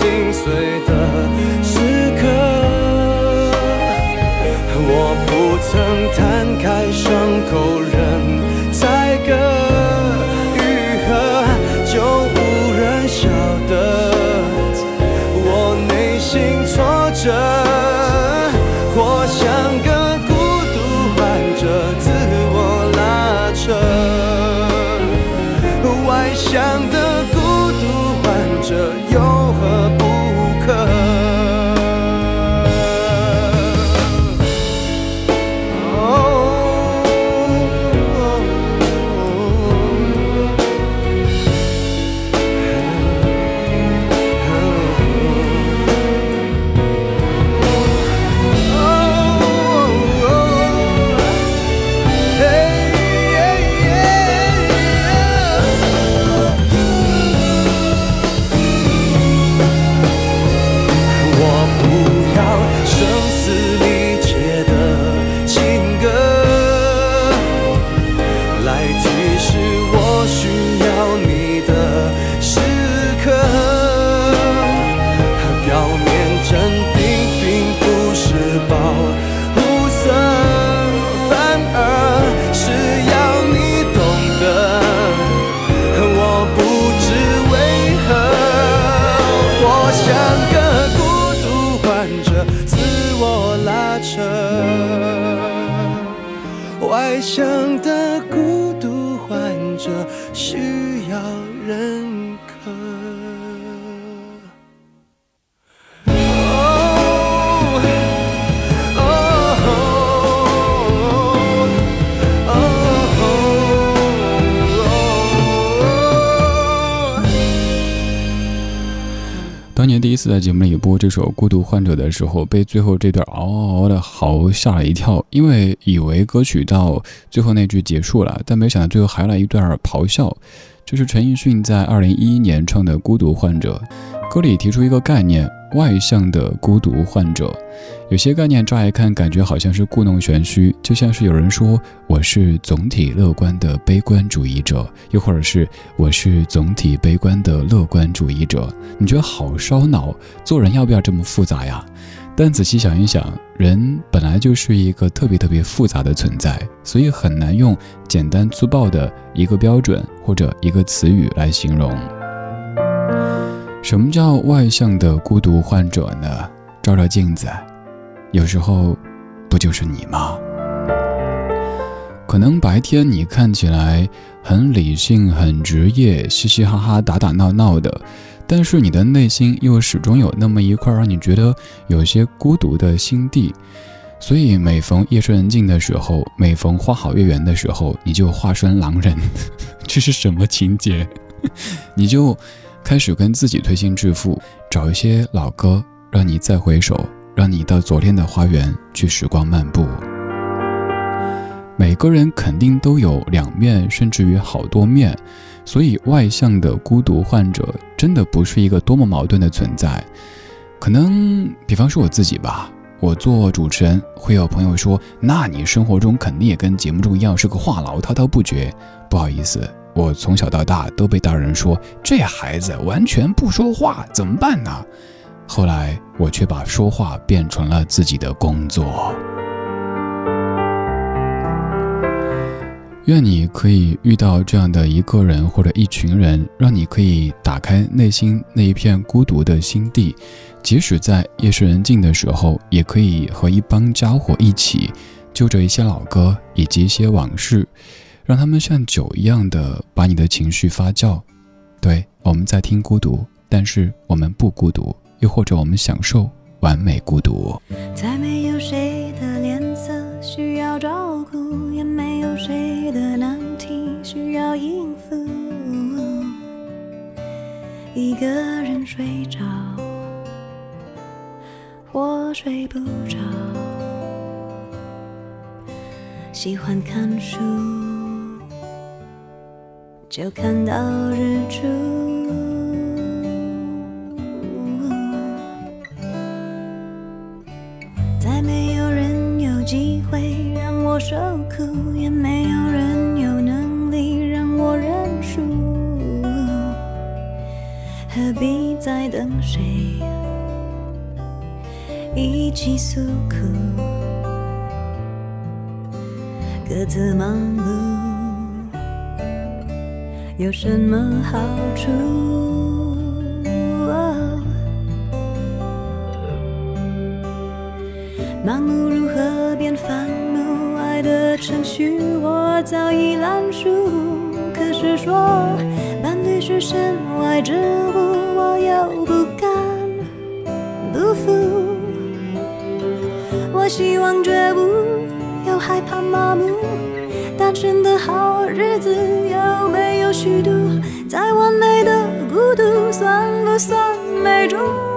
心碎第一次在节目里播这首《孤独患者》的时候，被最后这段嗷嗷嗷的嚎吓了一跳，因为以为歌曲到最后那句结束了，但没想到最后还来一段咆哮。这是陈奕迅在二零一一年唱的《孤独患者》，歌里提出一个概念：外向的孤独患者。有些概念乍一看感觉好像是故弄玄虚，就像是有人说我是总体乐观的悲观主义者，又或者是我是总体悲观的乐观主义者。你觉得好烧脑？做人要不要这么复杂呀？但仔细想一想，人本来就是一个特别特别复杂的存在，所以很难用简单粗暴的一个标准或者一个词语来形容。什么叫外向的孤独患者呢？照照镜子，有时候不就是你吗？可能白天你看起来很理性、很职业，嘻嘻哈哈、打打闹闹的，但是你的内心又始终有那么一块让你觉得有些孤独的心地。所以每逢夜深人静的时候，每逢花好月圆的时候，你就化身狼人，这是什么情节？你就。开始跟自己推心置腹，找一些老歌，让你再回首，让你到昨天的花园去时光漫步。每个人肯定都有两面，甚至于好多面，所以外向的孤独患者真的不是一个多么矛盾的存在。可能，比方说我自己吧，我做主持人，会有朋友说：“那你生活中肯定也跟节目中一样是个话痨，滔滔不绝。”不好意思。我从小到大都被大人说这孩子完全不说话，怎么办呢？后来我却把说话变成了自己的工作。愿你可以遇到这样的一个人或者一群人，让你可以打开内心那一片孤独的心地，即使在夜深人静的时候，也可以和一帮家伙一起，就着一些老歌以及一些往事。让他们像酒一样的把你的情绪发酵，对，我们在听孤独，但是我们不孤独，又或者我们享受完美孤独。再没有谁的脸色需要照顾，也没有谁的难题需要应付。一个人睡着，或睡不着，喜欢看书。就看到日出，再没有人有机会让我受苦，也没有人有能力让我认输，何必再等谁一起诉苦，各自忙碌。有什么好处？盲目如何变烦怒？爱的程序我早已烂熟。可是说伴侣是身外之物，我又不敢不服。我希望觉悟，又害怕麻木。单身的好日子有没算不算美中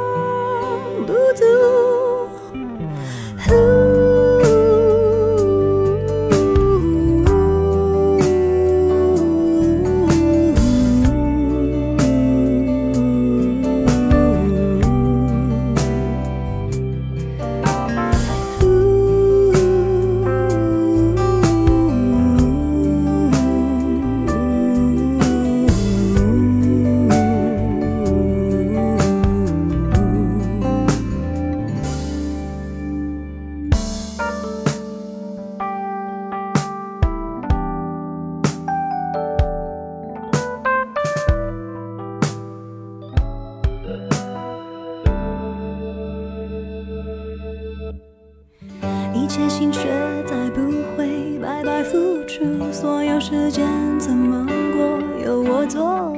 一切心血再不会白白付出所有时间怎么过由我做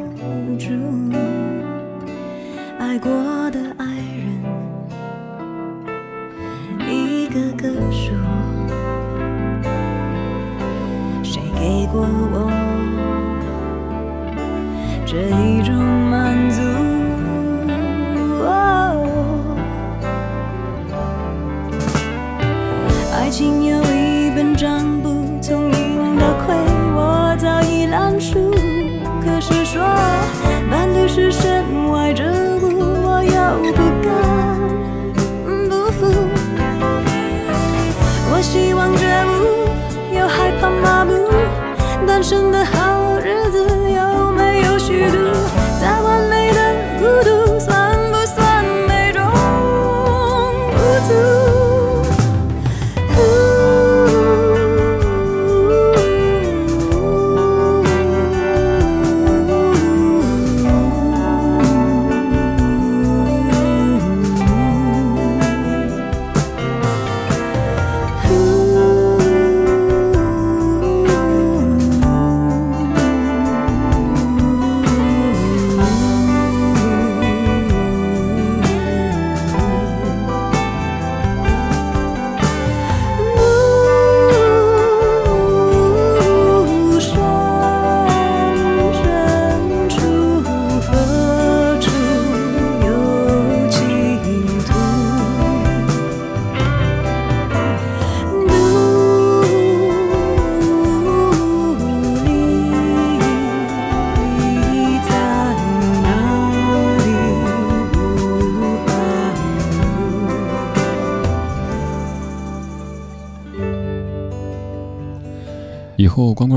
主。爱过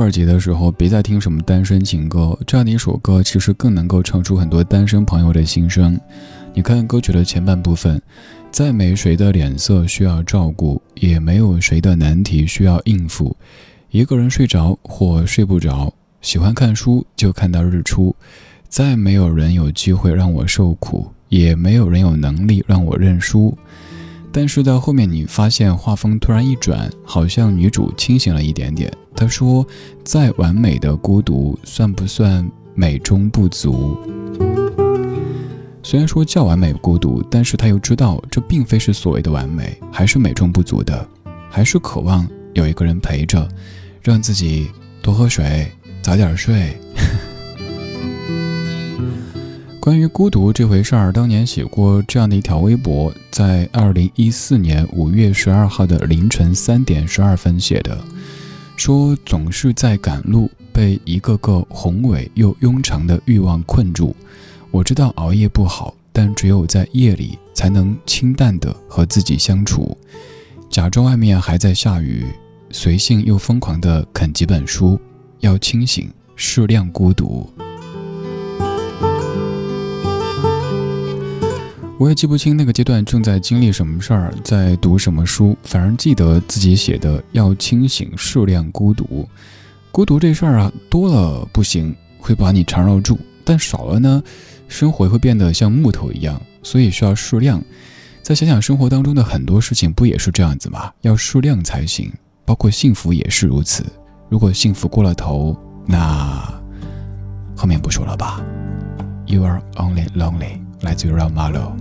二节的时候，别再听什么单身情歌，这样的一首歌其实更能够唱出很多单身朋友的心声。你看歌曲的前半部分，再没谁的脸色需要照顾，也没有谁的难题需要应付。一个人睡着或睡不着，喜欢看书就看到日出。再没有人有机会让我受苦，也没有人有能力让我认输。但是到后面，你发现画风突然一转，好像女主清醒了一点点。她说：“再完美的孤独，算不算美中不足？”虽然说叫完美孤独，但是她又知道这并非是所谓的完美，还是美中不足的，还是渴望有一个人陪着，让自己多喝水，早点睡。关于孤独这回事儿，当年写过这样的一条微博，在二零一四年五月十二号的凌晨三点十二分写的，说总是在赶路，被一个个宏伟又庸长的欲望困住。我知道熬夜不好，但只有在夜里才能清淡的和自己相处，假装外面还在下雨，随性又疯狂的啃几本书，要清醒，适量孤独。我也记不清那个阶段正在经历什么事儿，在读什么书，反而记得自己写的要清醒，适量孤独。孤独这事儿啊，多了不行，会把你缠绕住；但少了呢，生活会变得像木头一样。所以需要适量。再想想生活当中的很多事情，不也是这样子吗？要适量才行，包括幸福也是如此。如果幸福过了头，那后面不说了吧。You are only lonely. 来自于 Ram Malo。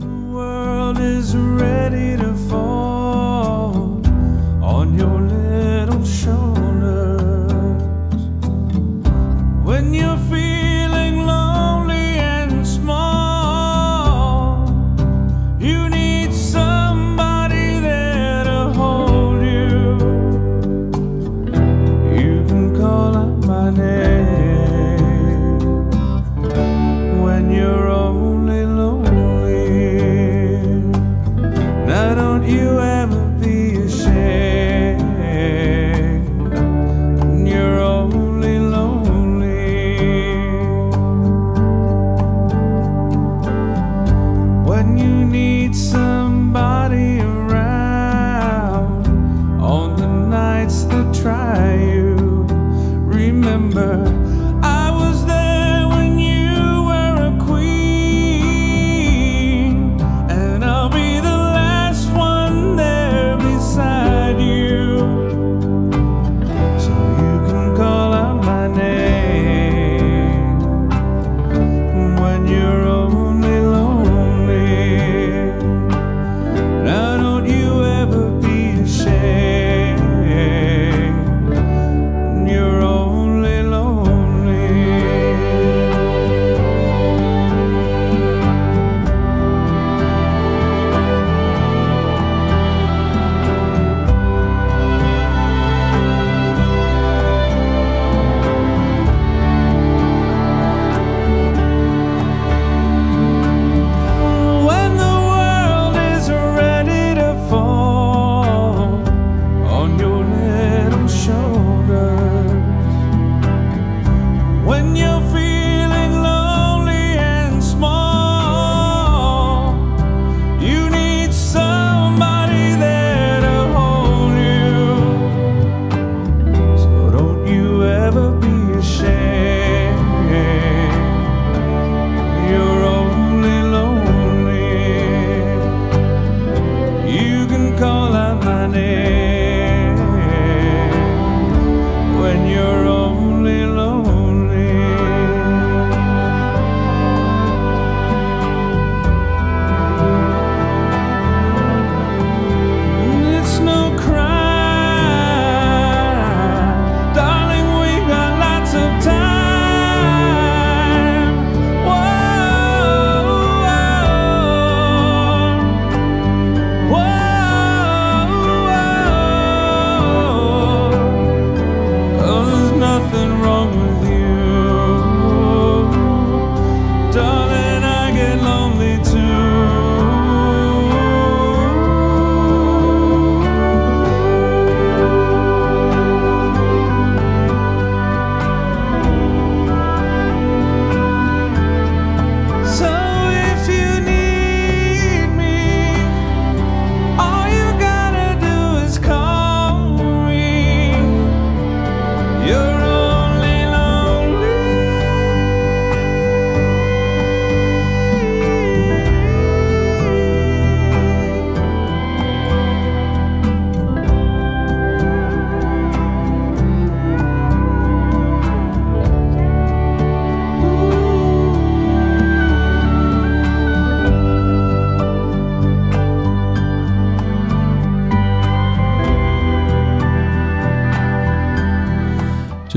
You ever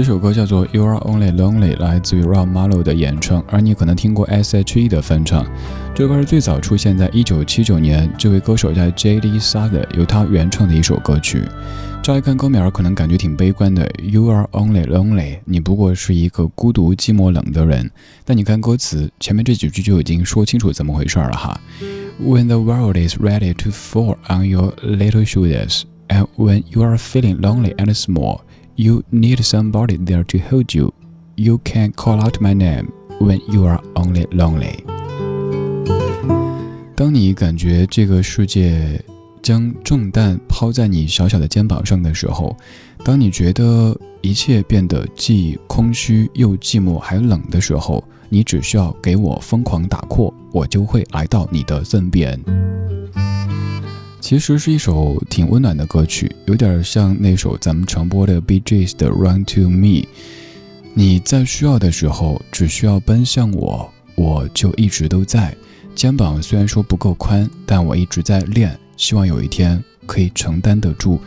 这首歌叫做《You Are Only Lonely》，来自于 Rob Marlow 的演唱，而你可能听过 S.H.E 的翻唱。这歌是最早出现在1979年，这位歌手叫 J.D. s a t h e r 由他原创的一首歌曲。乍一看歌名可能感觉挺悲观的，You Are Only Lonely，你不过是一个孤独、寂寞、冷的人。但你看歌词前面这几句就已经说清楚怎么回事了哈。When the world is ready to fall on your little shoulders, and when you are feeling lonely and small. You need somebody there to hold you. You can call out my name when you are only lonely. 当你感觉这个世界将重担抛在你小小的肩膀上的时候，当你觉得一切变得既空虚又寂寞还冷的时候，你只需要给我疯狂打 call，我就会来到你的身边。其实是一首挺温暖的歌曲，有点像那首咱们常播的 B J S 的 Run to Me。你在需要的时候，只需要奔向我，我就一直都在。肩膀虽然说不够宽，但我一直在练，希望有一天可以承担得住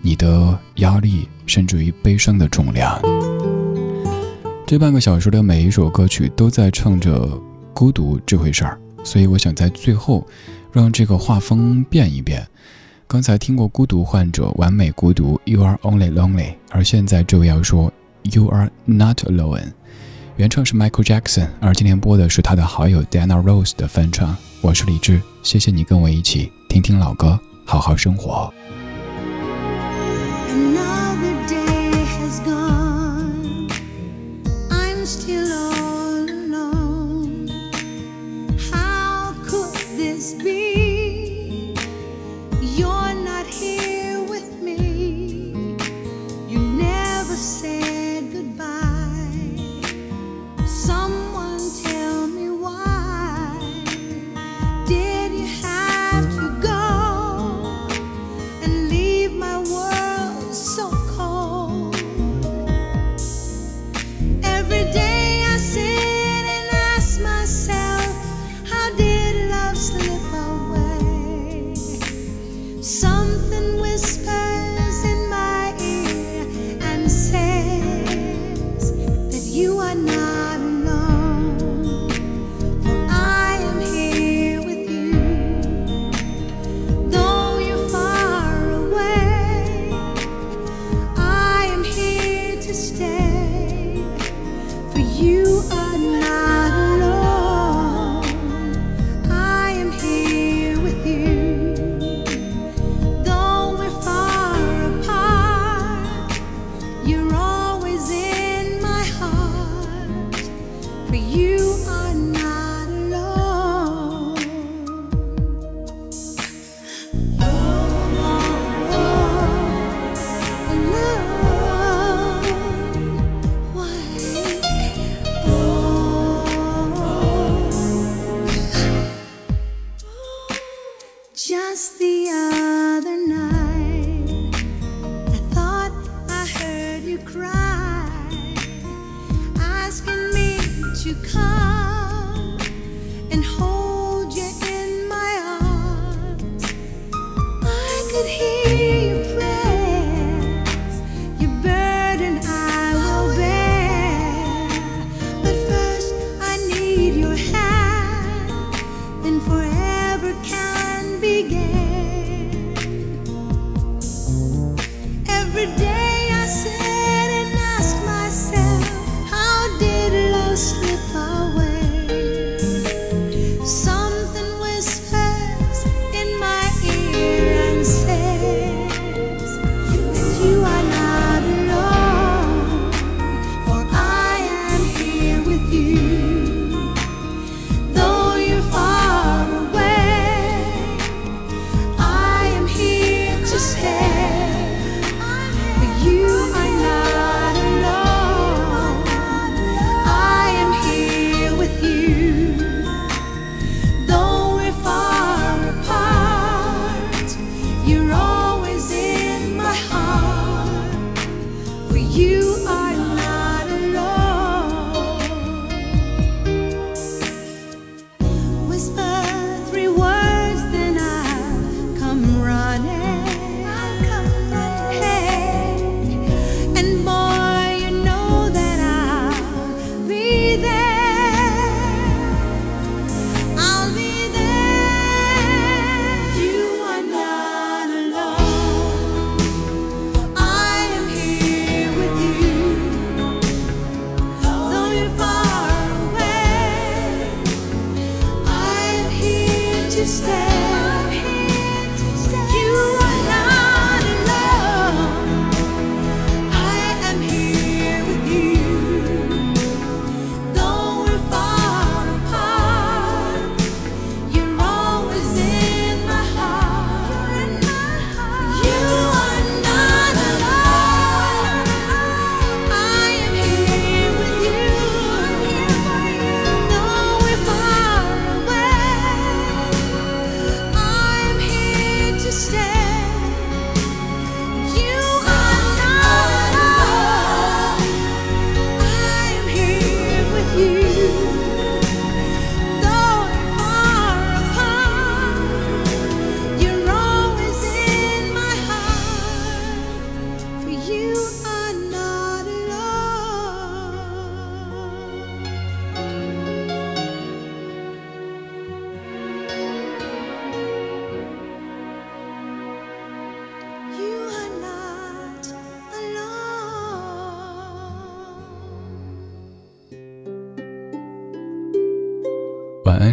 你的压力，甚至于悲伤的重量。这半个小时的每一首歌曲都在唱着孤独这回事儿，所以我想在最后。让这个画风变一变。刚才听过《孤独患者》，完美孤独，You are only lonely。而现在这位要说，You are not alone。原唱是 Michael Jackson，而今天播的是他的好友 Dana Rose 的翻唱。我是李志，谢谢你跟我一起听听老歌，好好生活。